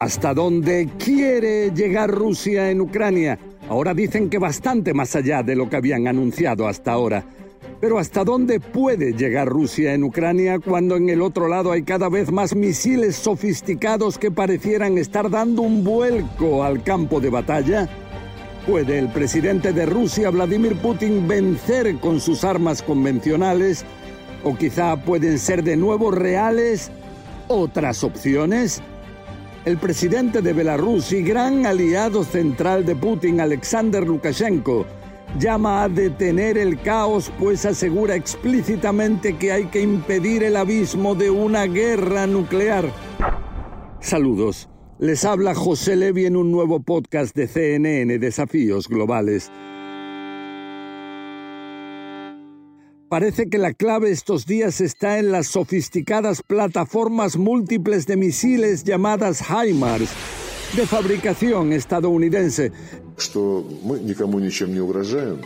¿Hasta dónde quiere llegar Rusia en Ucrania? Ahora dicen que bastante más allá de lo que habían anunciado hasta ahora. Pero ¿hasta dónde puede llegar Rusia en Ucrania cuando en el otro lado hay cada vez más misiles sofisticados que parecieran estar dando un vuelco al campo de batalla? ¿Puede el presidente de Rusia, Vladimir Putin, vencer con sus armas convencionales? ¿O quizá pueden ser de nuevo reales otras opciones? El presidente de Belarus y gran aliado central de Putin, Alexander Lukashenko, llama a detener el caos, pues asegura explícitamente que hay que impedir el abismo de una guerra nuclear. Saludos. Les habla José Levi en un nuevo podcast de CNN Desafíos Globales. Parece que la clave estos días está en las sofisticadas plataformas múltiples de misiles llamadas HIMARS, de fabricación estadounidense.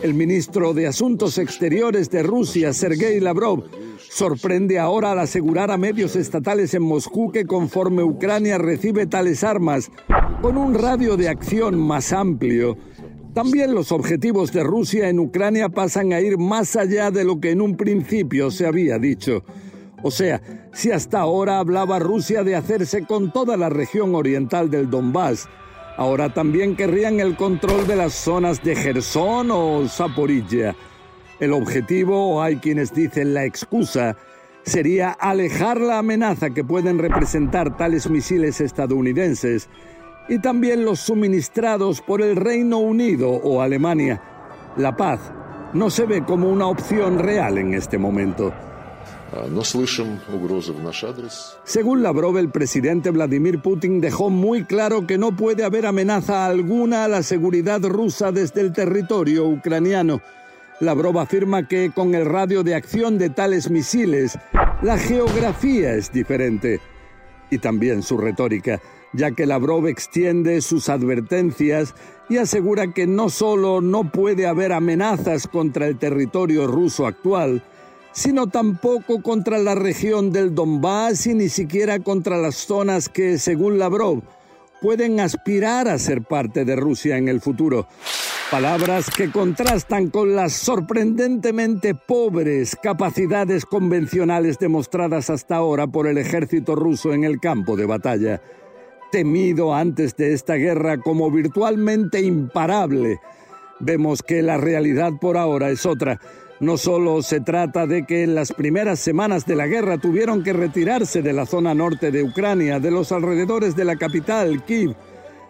El ministro de Asuntos Exteriores de Rusia, Sergei Lavrov, sorprende ahora al asegurar a medios estatales en Moscú que conforme Ucrania recibe tales armas, con un radio de acción más amplio, también los objetivos de Rusia en Ucrania pasan a ir más allá de lo que en un principio se había dicho. O sea, si hasta ahora hablaba Rusia de hacerse con toda la región oriental del Donbass, ahora también querrían el control de las zonas de Gerson o Zaporilla. El objetivo, hay quienes dicen la excusa, sería alejar la amenaza que pueden representar tales misiles estadounidenses y también los suministrados por el Reino Unido o Alemania. La paz no se ve como una opción real en este momento. Según Lavrov, el presidente Vladimir Putin dejó muy claro que no puede haber amenaza alguna a la seguridad rusa desde el territorio ucraniano. Lavrov afirma que con el radio de acción de tales misiles, la geografía es diferente. Y también su retórica ya que Lavrov extiende sus advertencias y asegura que no solo no puede haber amenazas contra el territorio ruso actual, sino tampoco contra la región del Donbass y ni siquiera contra las zonas que, según Lavrov, pueden aspirar a ser parte de Rusia en el futuro. Palabras que contrastan con las sorprendentemente pobres capacidades convencionales demostradas hasta ahora por el ejército ruso en el campo de batalla temido antes de esta guerra como virtualmente imparable, vemos que la realidad por ahora es otra. No solo se trata de que en las primeras semanas de la guerra tuvieron que retirarse de la zona norte de Ucrania, de los alrededores de la capital, Kiev,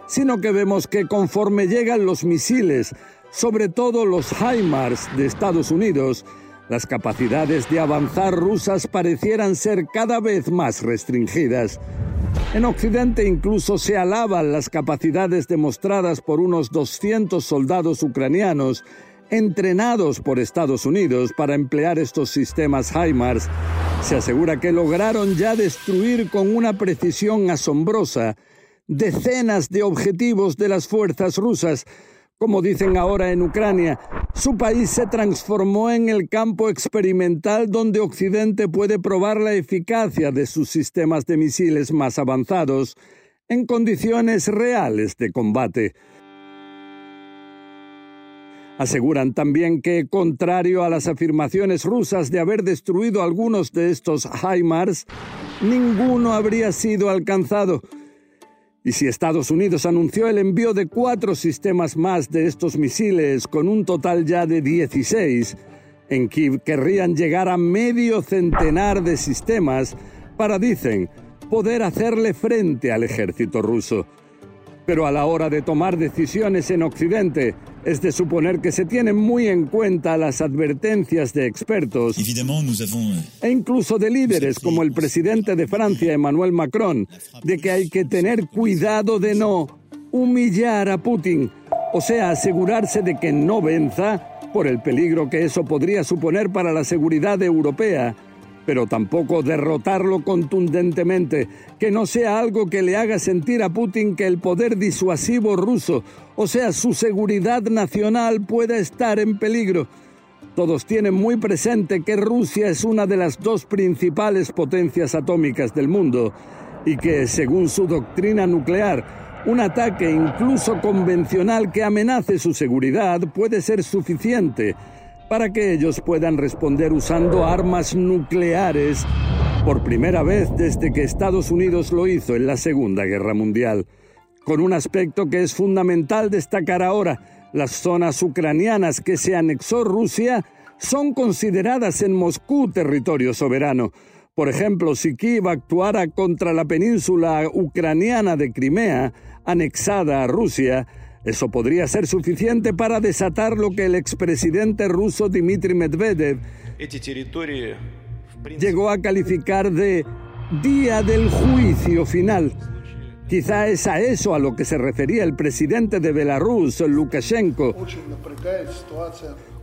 sino que vemos que conforme llegan los misiles, sobre todo los HIMARS de Estados Unidos, las capacidades de avanzar rusas parecieran ser cada vez más restringidas. En Occidente incluso se alaban las capacidades demostradas por unos 200 soldados ucranianos entrenados por Estados Unidos para emplear estos sistemas HIMARS. Se asegura que lograron ya destruir con una precisión asombrosa decenas de objetivos de las fuerzas rusas, como dicen ahora en Ucrania, su país se transformó en el campo experimental donde Occidente puede probar la eficacia de sus sistemas de misiles más avanzados en condiciones reales de combate. Aseguran también que, contrario a las afirmaciones rusas de haber destruido algunos de estos HIMARS, ninguno habría sido alcanzado Y si Estados Unidos anunció el envío de cuatro sistemas más de estos misiles, con un total ya de 16, en Kiev querrían llegar a medio centenar de sistemas para, dicen, poder hacerle frente al ejército ruso. Pero a la hora de tomar decisiones en Occidente, es de suponer que se tienen muy en cuenta las advertencias de expertos e incluso de líderes como el presidente de Francia, Emmanuel Macron, de que hay que tener cuidado de no humillar a Putin, o sea, asegurarse de que no venza por el peligro que eso podría suponer para la seguridad europea pero tampoco derrotarlo contundentemente, que no sea algo que le haga sentir a Putin que el poder disuasivo ruso, o sea, su seguridad nacional, pueda estar en peligro. Todos tienen muy presente que Rusia es una de las dos principales potencias atómicas del mundo y que, según su doctrina nuclear, un ataque incluso convencional que amenace su seguridad puede ser suficiente para que ellos puedan responder usando armas nucleares por primera vez desde que Estados Unidos lo hizo en la Segunda Guerra Mundial. Con un aspecto que es fundamental destacar ahora, las zonas ucranianas que se anexó Rusia son consideradas en Moscú territorio soberano. Por ejemplo, si Kiev actuara contra la península ucraniana de Crimea, anexada a Rusia, eso podría ser suficiente para desatar lo que el expresidente ruso Dmitry Medvedev llegó a calificar de día del juicio final. Quizá es a eso a lo que se refería el presidente de Belarus, Lukashenko,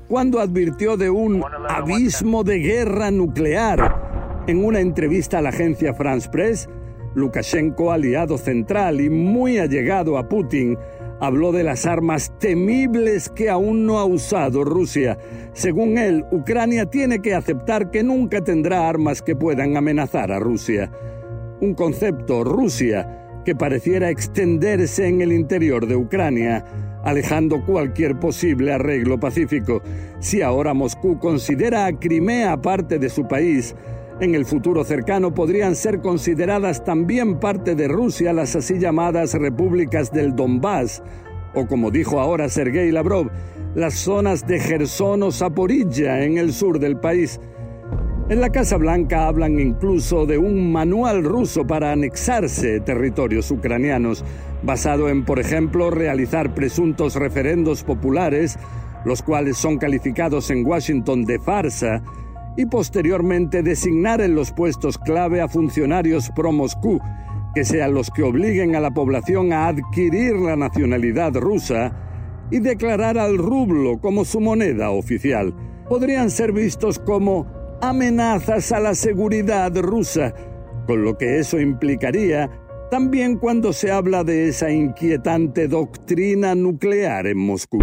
cuando advirtió de un abismo de guerra nuclear. En una entrevista a la agencia France Press, Lukashenko, aliado central y muy allegado a Putin, habló de las armas temibles que aún no ha usado Rusia. Según él, Ucrania tiene que aceptar que nunca tendrá armas que puedan amenazar a Rusia. Un concepto, Rusia, que pareciera extenderse en el interior de Ucrania, alejando cualquier posible arreglo pacífico. Si ahora Moscú considera a Crimea parte de su país, en el futuro cercano podrían ser consideradas también parte de Rusia las así llamadas repúblicas del Donbass, o como dijo ahora Sergei Lavrov, las zonas de Gerson o Zaporilla en el sur del país. En la Casa Blanca hablan incluso de un manual ruso para anexarse territorios ucranianos, basado en, por ejemplo, realizar presuntos referendos populares, los cuales son calificados en Washington de farsa, y posteriormente designar en los puestos clave a funcionarios pro-Moscú, que sean los que obliguen a la población a adquirir la nacionalidad rusa y declarar al rublo como su moneda oficial. Podrían ser vistos como amenazas a la seguridad rusa, con lo que eso implicaría también cuando se habla de esa inquietante doctrina nuclear en Moscú.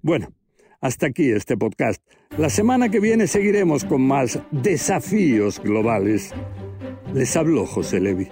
Bueno, hasta aquí este podcast. La semana que viene seguiremos con más desafíos globales. Les habló José Levi.